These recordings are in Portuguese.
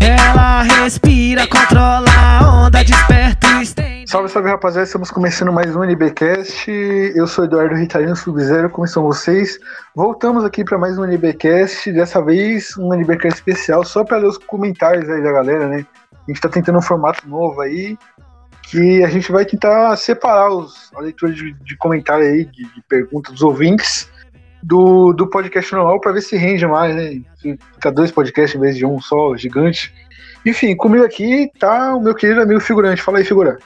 Ela respira, controla a onda, desperta e estende. Salve, salve rapaziada, estamos começando mais um NBcast. Eu sou Eduardo Ritarino Sub-Zero, como estão vocês? Voltamos aqui para mais um NBcast, dessa vez um NBcast especial, só para ler os comentários aí da galera, né? A gente tá tentando um formato novo aí, que a gente vai tentar separar os, a leitura de, de comentário aí, de, de perguntas dos ouvintes, do, do podcast normal para ver se rende mais, né? Se fica dois podcasts em vez de um só, gigante. Enfim, comigo aqui tá o meu querido amigo figurante. Fala aí, figura.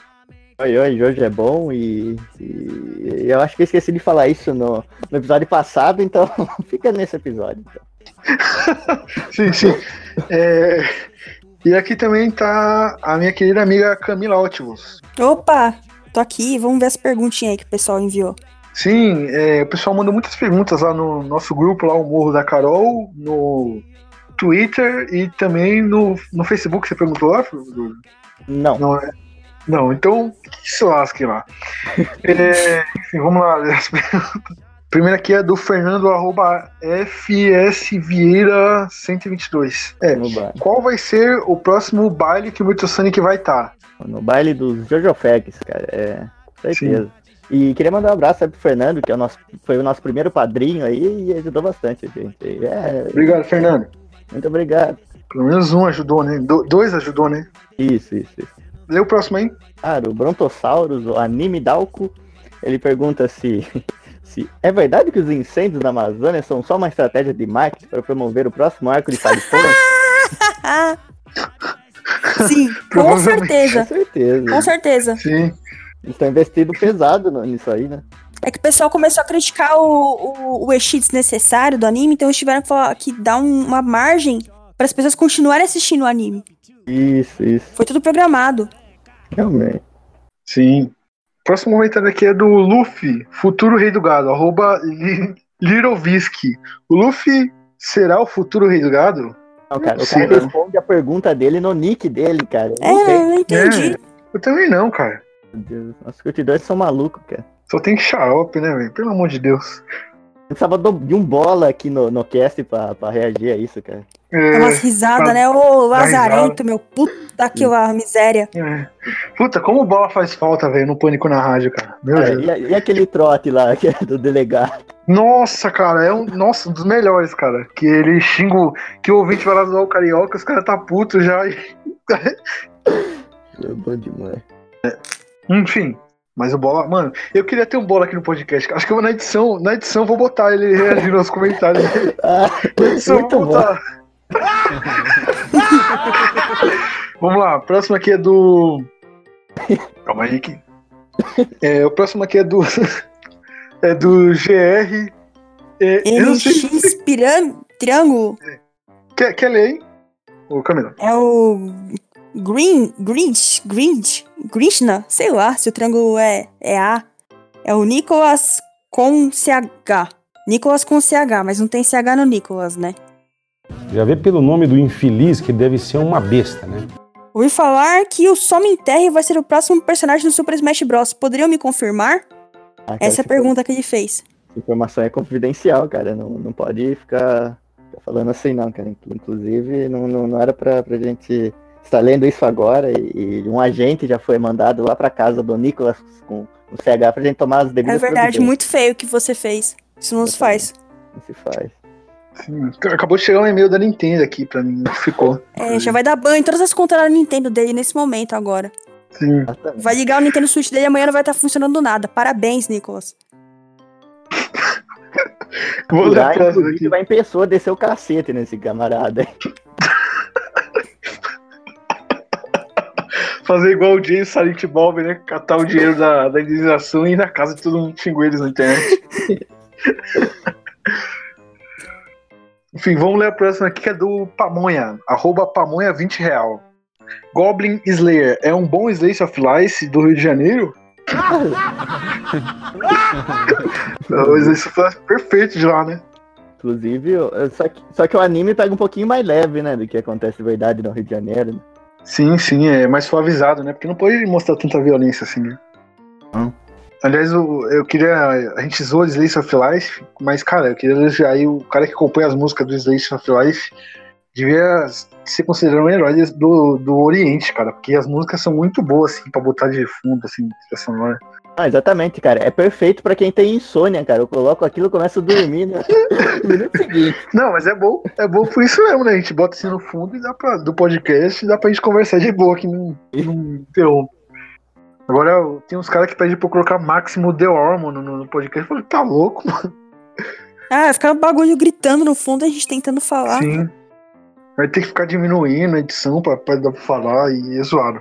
Oi, oi, hoje é bom e, e eu acho que eu esqueci de falar isso no, no episódio passado, então fica nesse episódio. Então. sim, sim. É, e aqui também tá a minha querida amiga Camila Ótimos. Opa, tô aqui, vamos ver as perguntinhas aí que o pessoal enviou. Sim, é, o pessoal mandou muitas perguntas lá no nosso grupo, lá o Morro da Carol, no Twitter e também no, no Facebook. Você perguntou lá? Não. Não, é? Não, então que se lasque lá. É, enfim, vamos lá. Primeira aqui é do Fernando arroba FSVieira 122. É, qual vai ser o próximo baile que o Muito Sonic vai tá? estar? No baile dos Jojo Facts, cara, é, certeza. E queria mandar um abraço aí pro Fernando, que é o nosso, foi o nosso primeiro padrinho aí e ajudou bastante a gente. É, Obrigado, Fernando. muito obrigado. Pelo menos um ajudou, né? Do- dois ajudou, né? Isso, isso, isso. Lê o próximo aí. Cara, o Brontosaurus, o Anime Dalco, ele pergunta se, é verdade que os incêndios na Amazônia são só uma estratégia de marketing para promover o próximo arco de Cyberpunk? Sim, com Provavelmente. Com certeza. certeza. Com certeza. Sim. Eles estão investindo pesado nisso aí, né? É que o pessoal começou a criticar o, o, o desnecessário do anime, então eles tiveram que, falar, que dar um- uma margem para as pessoas continuarem assistindo o anime. Isso, isso. Foi tudo programado. Realmente. Sim. Próximo comentário aqui é do Luffy, futuro rei do gado, arroba Li- Lirovisky. O Luffy será o futuro rei do gado? Não, cara, o cara responde a pergunta dele no nick dele, cara. Eu É, não não entendi. Eu também não, cara. Meu Deus, nossos curtidores são malucos, cara. Só tem xarope, né, velho? Pelo amor de Deus. Eu precisava de um bola aqui no, no cast pra, pra reagir a isso, cara. É umas risadas, pra- né? Ô. Lazarento, meu puta que a miséria. é. Puta, como o bola faz falta, velho, no Pânico na rádio, cara. Meu É, Deus. e, e aquele trote lá, que é do delegado? Nossa, cara, é um, nossa, um dos melhores, cara. Que ele xinga, o- que o ouvinte vai lá zoar o carioca, os caras tá puto já. e- É bom demais. Enfim. Mas o bola, mano, eu queria ter um bola aqui no podcast. Acho que eu vou na edição, na edição eu vou botar ele reagindo aos comentários. Ah, Na edição eu muito vou botar. Vamos lá, o próximo aqui é do. Calma aí que. É, o próximo aqui é do. É do GR. É, eu não sei. NX piram... Triângulo Quer, quer ler, hein? Ô, Camila. é o Green, Grinch, Grinch, Grinchna, sei lá se o triângulo é, é A. É o Nicolas com CH. Nicolas com CH, mas não tem CH no Nicolas, né? Já vê pelo nome do infeliz que deve ser uma besta, né? Ouvi falar que o Some Enterre vai ser o próximo personagem do Super Smash Bros. Poderiam me confirmar? Ah, Essa é a pergunta que ele fez. informação é confidencial, cara. Não, não pode ficar, ficar falando assim, não, cara. Inclusive, não, não, não era pra, pra gente estar lendo isso agora. E, e um agente já foi mandado lá pra casa do Nicolas com o CH pra gente tomar as É devidas verdade, providências. muito feio o que você fez. Isso não se faz. Não se faz. Sim, acabou de chegar um e-mail da Nintendo aqui pra mim. Ficou. É, já vai dar banho em todas as contas da Nintendo dele nesse momento agora. Sim. Vai ligar o Nintendo Switch dele e amanhã não vai estar funcionando nada. Parabéns, Nicolas. Vou aqui. vai em pessoa descer o cacete nesse camarada. Fazer igual o James Silent Bob, né? Catar o dinheiro da, da indenização e ir na casa de todo mundo xingou eles na internet. Enfim, vamos ler a próxima aqui que é do Pamonha. Arroba Pamonha 20 real. Goblin Slayer é um bom Slice of Life do Rio de Janeiro? o Slice of Life perfeito de lá, né? Inclusive, só que, só que o anime pega um pouquinho mais leve, né? Do que acontece de verdade no Rio de Janeiro. né? Sim, sim, é mais suavizado, né? Porque não pode mostrar tanta violência assim, né? Hum. Aliás, eu, eu queria. A gente zoou Slice of Life, mas, cara, eu queria elogiar aí o cara que compõe as músicas do Slice of Life. Devia ser considerado um herói do, do Oriente, cara, porque as músicas são muito boas, assim, pra botar de fundo, assim, trilha sonora. Ah, exatamente, cara. É perfeito pra quem tem insônia, cara. Eu coloco aquilo e começo a dormir no, no minuto seguinte. Não, mas é bom, é bom por isso mesmo, né? A gente bota assim no fundo e dá pra, do podcast e dá pra gente conversar de boa que não, não interrompe. Agora, tem uns caras que pedem pra eu colocar Máximo The Hormone no, no podcast. Eu falei, tá louco, mano? Ah, fica um bagulho gritando no fundo, a gente tentando falar. Sim. Vai ter que ficar diminuindo a edição pra, pra dar pra falar e é zoado.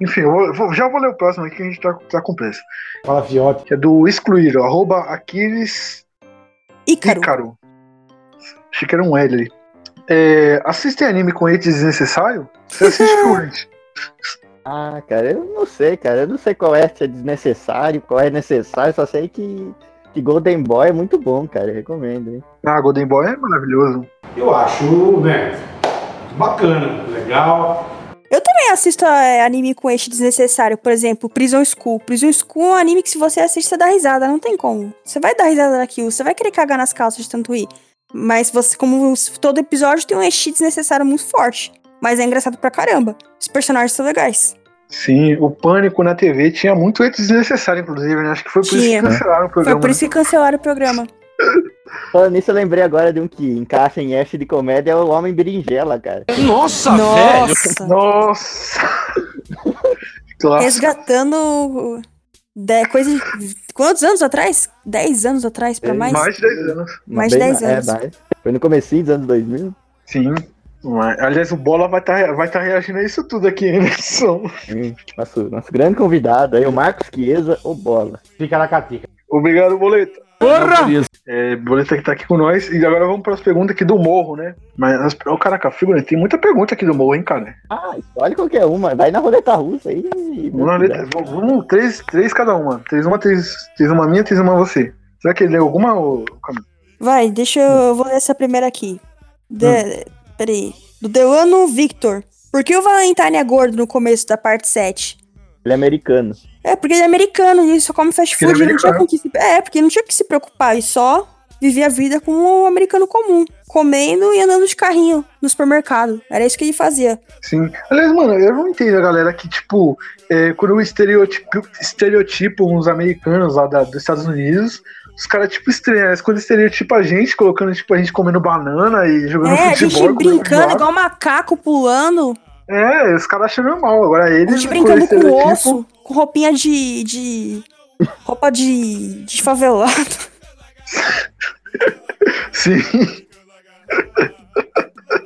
Enfim, eu vou- vou- já vou ler o próximo aqui que a gente tá, tá com pressa. Fala, Fiote. Que é do Excluir, ó, arroba Aquiles Ícaro. Ícaro. Achei que era um L ali. É, assistem anime com hate desnecessário? Você assiste fluente. Ah, cara, eu não sei, cara. Eu não sei qual é, se é desnecessário, qual é necessário. Só sei que, que Golden Boy é muito bom, cara. Eu recomendo, hein? Ah, Golden Boy é maravilhoso. Eu acho, né? Bacana, legal. Eu também assisto é, anime com eixo desnecessário, por exemplo, Prison School. Prison School é um anime que se você assiste, você dá risada, não tem como. Você vai dar risada daquilo, você vai querer cagar nas calças de tanto ir. Mas você, como todo episódio tem um eixo desnecessário muito forte. Mas é engraçado pra caramba. Os personagens são legais. Sim, o Pânico na TV tinha muito hate desnecessário, inclusive, né? Acho que foi por Tinha. isso que cancelaram o programa. Foi por isso que cancelaram o programa. Falando nisso, eu lembrei agora de um que encaixa em Ash de comédia, é o Homem Berinjela, cara. Nossa, Nossa! Nossa! Clássico. Resgatando. De, coisa de. Quantos anos atrás? 10 anos atrás, pra É, mais? Mais de 10 anos. Mais de Bem 10 ma- é, anos. mais. Foi no comecinho dos anos 2000. Sim. Mas, Aliás, o Bola vai estar vai tá reagindo a isso tudo aqui né? Hum, Nosso, nosso grande convidado aí, o Marcos Chiesa, o Bola. Fica na catica. Obrigado, Boleta. Porra! É, Boleta que tá aqui com nós. E agora vamos para as perguntas aqui do Morro, né? Mas, as, oh, caraca, figura, tem muita pergunta aqui do Morro, hein, cara? Ah, escolhe qualquer uma. Vai na roleta russa aí. Vamos, na letra- vamos- três, três cada uma. Três uma, três, três uma minha, três uma você. Será que ele leu alguma, ô, Camilo? Vai, deixa eu. eu vou ler essa primeira aqui. De, Peraí. Do Delano Victor. Por que o Valentine é gordo no começo da parte 7? Ele é americano. É, porque ele é americano e ele só come fast Porque ele é food. ele não tinha com que se... É, porque ele não tinha que se preocupar. Ele só vivia a vida como um americano comum. Comendo e andando de carrinho no supermercado. Era isso que ele fazia. Sim. Aliás, mano, eu não entendo a galera que, tipo, é, quando estereotipo, estereotipam os americanos lá da- dos Estados Unidos, os caras, tipo, estranham. Quando estereotipam a gente, colocando, tipo, a gente comendo banana e jogando É, a futebol. gente e comendo brincando igual macaco pulando. É, os caras acham normal. Agora A eles. gente quando brincando com osso, com roupinha de. de roupa de. de favelado. Sim.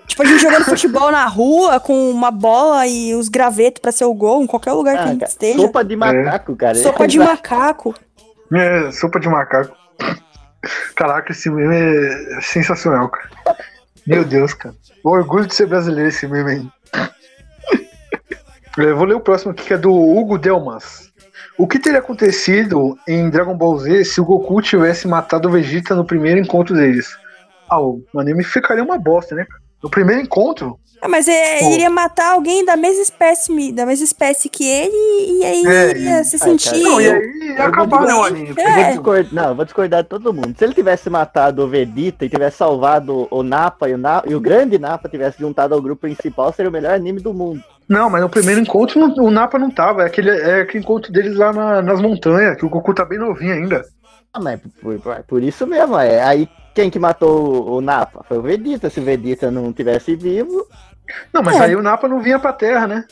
Tipo, a gente jogando futebol na rua com uma bola e os gravetos pra ser o gol, em qualquer lugar que a Ah, gente esteja. sopa de macaco, cara. Sopa de macaco. É, sopa de macaco. Caraca, esse meme é sensacional, cara. Meu Deus, cara. O orgulho de ser brasileiro esse meme aí. Eu vou ler o próximo aqui, que é do Hugo Delmas. O que teria acontecido em Dragon Ball Z se o Goku tivesse matado o Vegeta no primeiro encontro deles? Ah, o anime ficaria uma bosta, né? No primeiro encontro? Ah, mas é, Pô. ele iria matar alguém da mesma espécie, da mesma espécie que ele e aí É, ele ia e- se Ah, sentir. Não, e aí ia acabar, vou né, anime. Eu vou É. discordar, não, vou discordar de todo mundo. Se ele tivesse matado o Vegeta e tivesse salvado o Napa e o, Na- e o grande Napa tivesse juntado ao grupo principal, seria o melhor anime do mundo. Não, mas no primeiro encontro não- o Napa não tava. É aquele, é aquele encontro deles lá na- nas montanhas, que o Goku tá bem novinho ainda. Ah, mas por, por- por isso mesmo, é. Aí quem que matou o, o Napa? Foi o Vegeta. Se o Vegeta não tivesse vivo, Não, mas É. aí o Napa não vinha pra terra, né?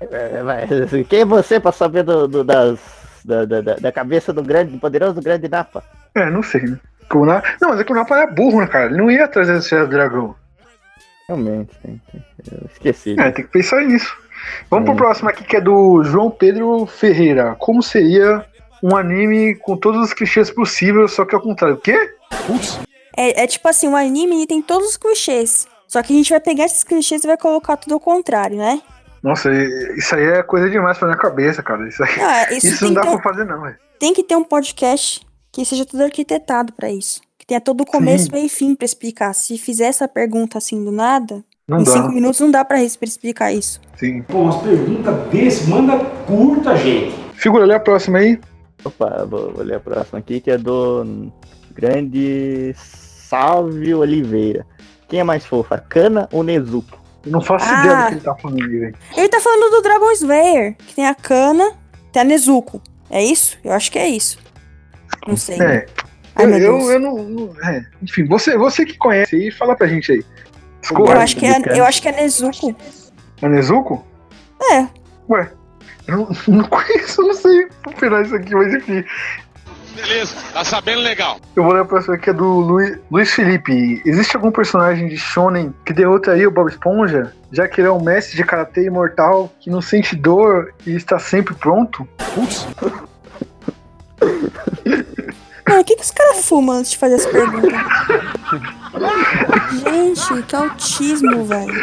é, vai- quem é você pra saber do, do- das, da, da, da- cabeça do grande, do poderoso grande Napa? É, não sei, né? O Não, mas é que o Napa era burro, né, cara? Ele não ia trazer esse dragão. Realmente, eu esqueci. É, tem que pensar nisso. Vamos pro Hum. próximo aqui, que é do João Pedro Ferreira. Como seria um anime com todos os clichês possíveis, só que ao contrário? O quê? É, é tipo assim, o anime tem todos os clichês. Só que a gente vai pegar esses clichês e vai colocar tudo ao contrário, né? Nossa, isso aí é coisa demais pra minha cabeça, cara. Isso, aí- Ah, isso, isso não dá ter, pra fazer, não, velho. tem que ter um podcast que seja tudo arquitetado pra isso. Que tenha todo o começo, meio e fim pra explicar. Se fizer essa pergunta assim do nada, Não em dá. cinco minutos não dá pra explicar isso. Sim. Pô, umas perguntas desse, manda curta, gente. Figura, olha a próxima aí. Opa, vou, vou ler a próxima aqui, que é do grande Salve Oliveira. Quem é mais fofa, Kana ou Nezuko? Eu não faço Ah. ideia do que ele tá falando aí, velho. Ele tá falando do Dragon Slayer, que tem a Kana, tem a Nezuko. É isso? Eu acho que é isso. Não sei. É. Ai, eu, eu, eu não. não- é. Enfim, você, você que conhece aí, fala pra gente aí. Eu acho que é, eu acho que é Nezuko. é Nezuko? É. Ué, eu não, não conheço, não sei operar isso aqui, mas enfim. Beleza, tá sabendo legal. Eu vou ler a próxima aqui, é do Luiz, Luiz Felipe. Existe algum personagem de Shonen que derrotaria o Bob Esponja? Já que ele é um mestre de karatê imortal que não sente dor e está sempre pronto? Putz, Mano, o que, que os caras fumam antes de fazer essa pergunta? Gente, que autismo, velho.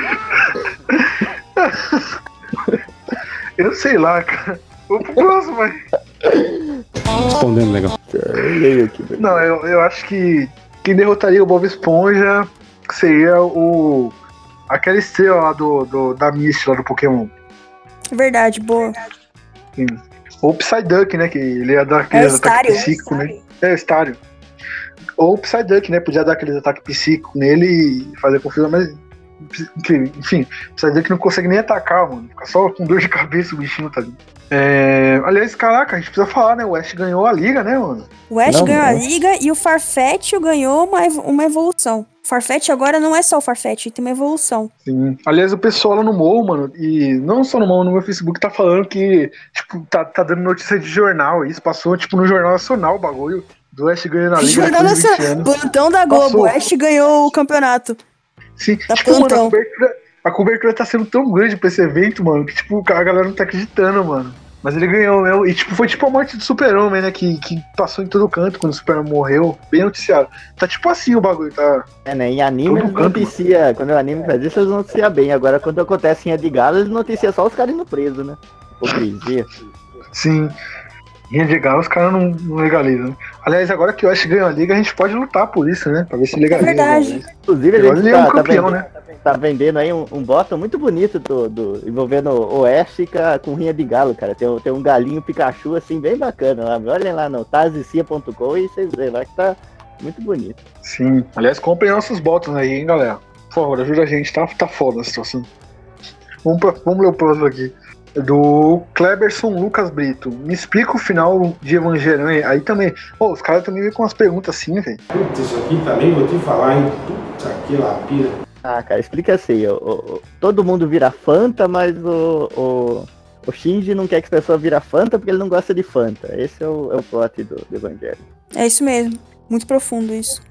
Eu sei lá, cara. Vou pro próximo, mas. respondendo legal. Não, eu, eu acho que quem derrotaria o Bob Esponja seria o. Aquela estrela lá do, do, da Misty lá do Pokémon. Verdade, boa. Sim. Ou o Psyduck, né? Que ele ia dar É aqueles ataques Stario. psíquicos, né? É, o Stario. Ou o Psyduck, né? Podia dar aqueles ataques psíquicos nele e fazer confusão, mas. Enfim, enfim, o Psyduck não consegue nem atacar, mano. Fica só com dor de cabeça o bichinho, tá ali. É, aliás, caraca, a gente precisa falar, né? O Ash ganhou a liga, né, mano? O Ash Não, ganhou a não. liga e o Farfetch ganhou uma, uma evolução. O Farfetch agora não é só o Farfetch, tem uma evolução. Sim. Aliás, o pessoal lá no MOL, mano, e não só no MOL, no meu Facebook, tá falando que, tipo, tá, tá dando notícia de jornal. Isso passou, tipo, no Jornal Nacional o bagulho. Do Ash ganhando a liga Jornal depois de 20 Nacional. Plantão da Globo. Passou. O Ash ganhou o campeonato. Sim, Tá tipo, mano, a cobertura, a cobertura tá sendo tão grande pra esse evento, mano, que, tipo, a galera não tá acreditando, mano. Mas ele ganhou, meu. E, tipo, foi tipo a morte do Super-Homem, né? Que, que passou em todo canto quando o Super-Homem morreu. Bem noticiado. Tá tipo assim o bagulho, tá? É, né? Em anime Todo eles canto, noticia, quando o anime faz isso, eles noticiam bem. Agora, quando acontece em de Galo, eles noticiam só os caras indo preso, né? Hipocrisia. Sim. Rinha de galo, os caras não, não legalizam. Aliás, agora que o Ash ganhou a liga, a gente pode lutar por isso, né? Pra ver se legaliza. verdade. né? Inclusive, a gente ele é um tá, tá campeão, vendendo, né? tá vendendo aí um, um bottom muito bonito do, do- envolvendo o Ash com, rinha de galo, cara. Tem, um- tem um galinho Pikachu, assim, bem bacana. Lá. Olhem lá no tazicia.com e vocês veem lá que tá muito bonito. Sim. Aliás, comprem nossos bots aí, hein, galera. Por favor, ajuda a gente, tá, tá foda a situação. Vamos, pra, vamos ler o próximo aqui. Do Kleberson Lucas Brito. Me explica o final de Evangelion aí. Aí também. Pô, os caras também vêm com umas perguntas assim, velho. Putz, isso aqui também vou te falar, hein? Puta que lapira. Ah, cara, explica assim. o- o- todo mundo vira Fanta, mas o, o, o Shinji não quer que as pessoas vira Fanta porque ele não gosta de Fanta. Esse é o, é o plot do, do Evangelho. É isso mesmo. Muito profundo isso.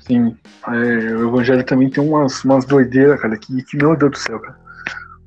Sim. É, o Evangelho também tem umas, umas doideiras, cara, que, que, meu Deus do céu, cara.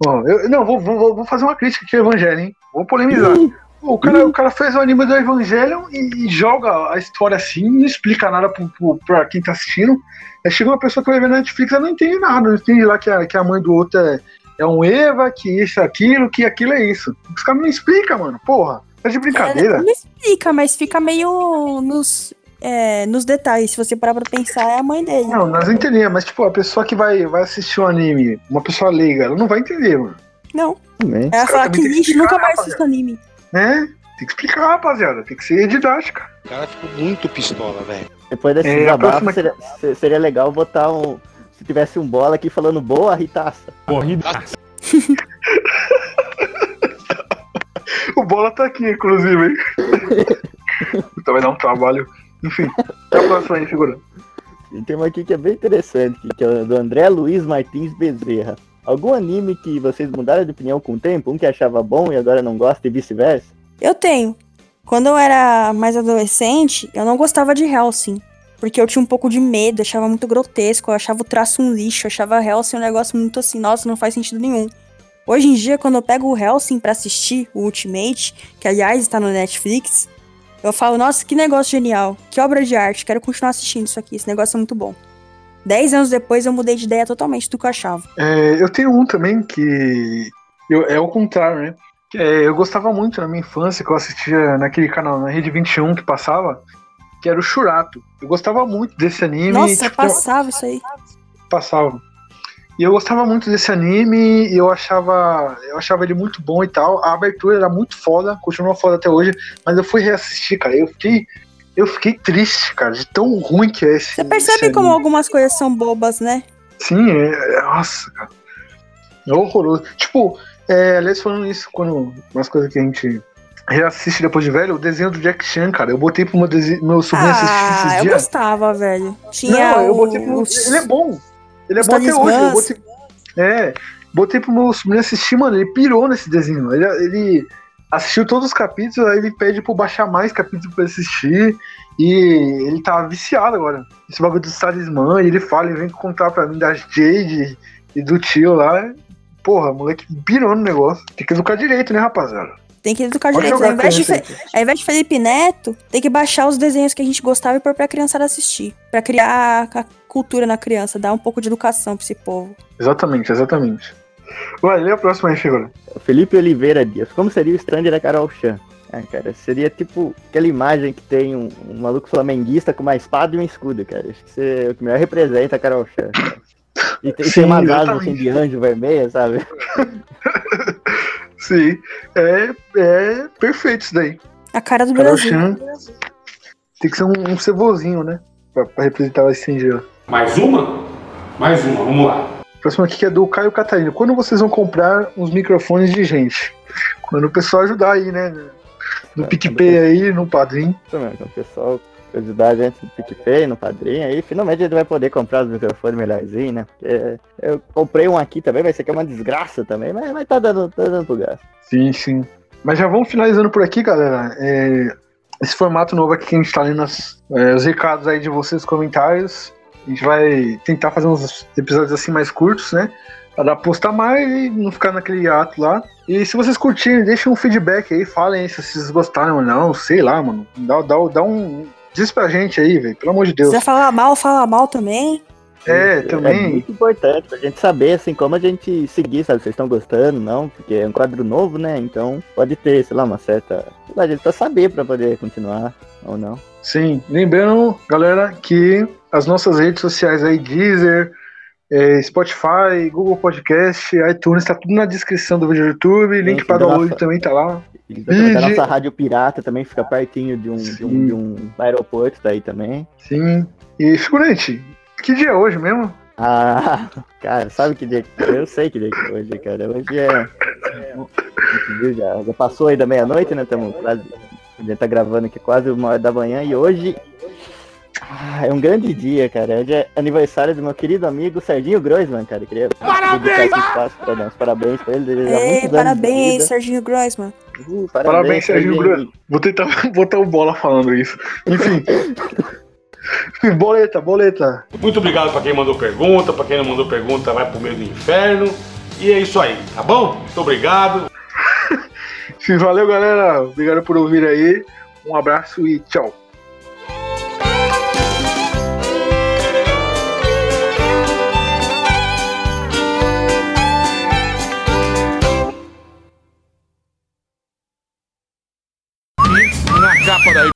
Ó, eu, não, vou, vou, vou fazer uma crítica aqui ao Evangelho, hein? Vou polemizar. O cara, o cara fez o anime do Evangelion e, e joga a história assim, não explica nada pro, pro, pra quem tá assistindo. Aí chega uma pessoa que vai ver na Netflix e não entende nada, não entende lá que a, que a mãe do outro é, é um Eva, que isso é aquilo, que aquilo é isso. Os caras não explicam, mano. Porra, tá de brincadeira. É, não explica, mas fica meio nos, é, nos detalhes. Se você parar pra pensar, é a mãe dele. Não, nós entendemos, mas tipo, a pessoa que vai, vai assistir o anime, uma pessoa leiga, ela não vai entender, mano. Não. Também. Ela fala que também explicar, nunca mais assiste anime. Né? Tem que explicar, rapaziada. Tem que ser didática. O cara ficou muito pistola, velho. Depois desse É, desabafo, próxima- seria, se- seria legal botar um. Se tivesse um bola aqui falando boa Ritaça. Corrida. O Bola tá aqui, inclusive, hein? então vai dar um trabalho. Enfim, até a próxima aí, figura. E tem uma aqui que é bem interessante, que é do André Luiz Martins Bezerra. Algum anime que vocês mudaram de opinião com o tempo? Um que achava bom e agora não gosta e vice-versa? Eu tenho. Quando eu era mais adolescente, eu não gostava de Hellsing. Porque eu tinha um pouco de medo, achava muito grotesco, eu achava o traço um lixo, eu achava Hellsing um negócio muito assim, nossa, não faz sentido nenhum. Hoje em dia, quando eu pego o Hellsing pra assistir, o Ultimate, que aliás está no Netflix, eu falo, nossa, que negócio genial, que obra de arte, quero continuar assistindo isso aqui, esse negócio é muito bom. Dez anos depois eu mudei de ideia totalmente do que eu achava. É, eu tenho um também que eu- é o contrário, né? É, eu gostava muito na minha infância, que eu assistia naquele canal, na Rede 21 que passava, que era o Churato. Eu gostava muito desse anime. Nossa, tipo, passava isso aí. passava. E eu gostava muito desse anime e eu achava, eu achava ele muito bom e tal. A abertura era muito foda, continua foda até hoje, mas eu fui reassistir, cara. Eu fiquei, eu fiquei triste, cara, de tão ruim que é esse. Você percebe esse como algumas coisas são bobas, né? Sim, é, é- nossa, cara. É horroroso. Tipo, é, aliás, falando isso, quando umas coisas que a gente reassiste depois de velho, o desenho do Jack Chan, cara. Eu botei pro meu, dese- meu sobrinho assistir Ah, esses eu dias. gostava, velho. Tinha Não, eu botei pro. os- Ele é bom. Ele é os bom até hoje. Eu botei, é, botei pro meu sobrinho assistir, mano. Ele pirou nesse desenho. Ele, ele assistiu todos os capítulos, aí ele pede pra baixar mais capítulos pra assistir. E ele tá viciado agora. Esse bagulho dos talismã, ele fala, ele vem contar pra mim das Jade e do tio lá. Porra, moleque pirou no negócio. Tem que educar direito, né, rapaziada? Tem que educar Pode direito. jogar Ao invés, de, Fe- ao invés de Felipe Neto, tem que baixar os desenhos que a gente gostava e pôr pra criançada assistir. Pra criar cultura na criança, dar um pouco de educação pra esse povo. Exatamente, exatamente. Vai, lê a próxima aí, Figura. O Felipe Oliveira Dias. Como seria o stand da Carol Chan? Ah, cara, seria tipo aquela imagem que tem um, um maluco flamenguista com uma espada e um escudo, cara. Acho que isso é o que melhor representa a Carol Chan. cara. E tem, Sim, tem umas asas assim de anjo vermelha, sabe? Sim, é, é perfeito isso daí. A cara do Carol Brasil. Chan tem que ser um, um cebozinho, né? Pra, pra representar esse estrangeiro. Mais uma? Mais uma, vamos lá. Próximo aqui que é do Caio Catarino. Quando vocês vão comprar uns microfones de gente? Quando o pessoal ajudar aí, né? No É, PicPay aí, no Padrim. Isso mesmo, então, o pessoal ajudar a gente no PicPay, no Padrinho, aí finalmente a gente vai poder comprar os microfones melhorzinhos, né? Porque eu comprei um aqui também, vai ser que é uma desgraça também, mas, mas tá dando, tá dando pro gasto. Sim, sim. Mas já vamos finalizando por aqui, galera. É, esse formato novo aqui que a gente tá lendo as- é, os recados aí de vocês, os comentários. A gente vai tentar fazer uns episódios assim mais curtos, né? Pra dar postar mais e não ficar naquele ato lá. E se vocês curtirem, deixem um feedback aí, falem se vocês gostaram ou não, sei lá, mano. Dá, dá, dá um. Diz pra gente aí, velho, pelo amor de Se Deus. quiser falar mal, fala mal também. É, É também. muito importante pra gente saber, assim, como a gente seguir, sabe? Vocês estão gostando, não? Porque é um quadro novo, né? Então pode ter, sei lá, uma certa. Sei lá, a gente precisa saber pra poder continuar ou não. Sim, lembrando, galera, que as nossas redes sociais aí, Deezer, é, Spotify, Google Podcast, iTunes, tá tudo na descrição do vídeo do YouTube, link para download nossa- também tá lá. A nossa rádio pirata também fica pertinho de um, de um, de um aeroporto daí também. Sim. E figurante, que dia é hoje mesmo? Ah, cara, sabe que dia que Eu sei que dia que é hoje, cara. Hoje é. Viu, Já, já passou aí da meia-noite, né? Estamos quase. A gente tá gravando aqui quase uma hora da manhã e hoje. Ah, é um grande dia, cara. Hoje é aniversário do meu querido amigo Serginho Groisman, cara. Eu Queria parabéns! Espaço pra dar uns parabéns pra ele. Ei, muitos anos de parabéns. Serginho Groisman. Uh, Parabéns, Serginho Groisman. Vou tentar botar o bola falando isso. Enfim. boleta, boleta. Muito obrigado pra quem mandou pergunta, pra quem não mandou pergunta vai pro meio do inferno. E é isso aí, tá bom? Muito obrigado. Sim, valeu, galera. Obrigado por ouvir aí. Um abraço e tchau. Na capa da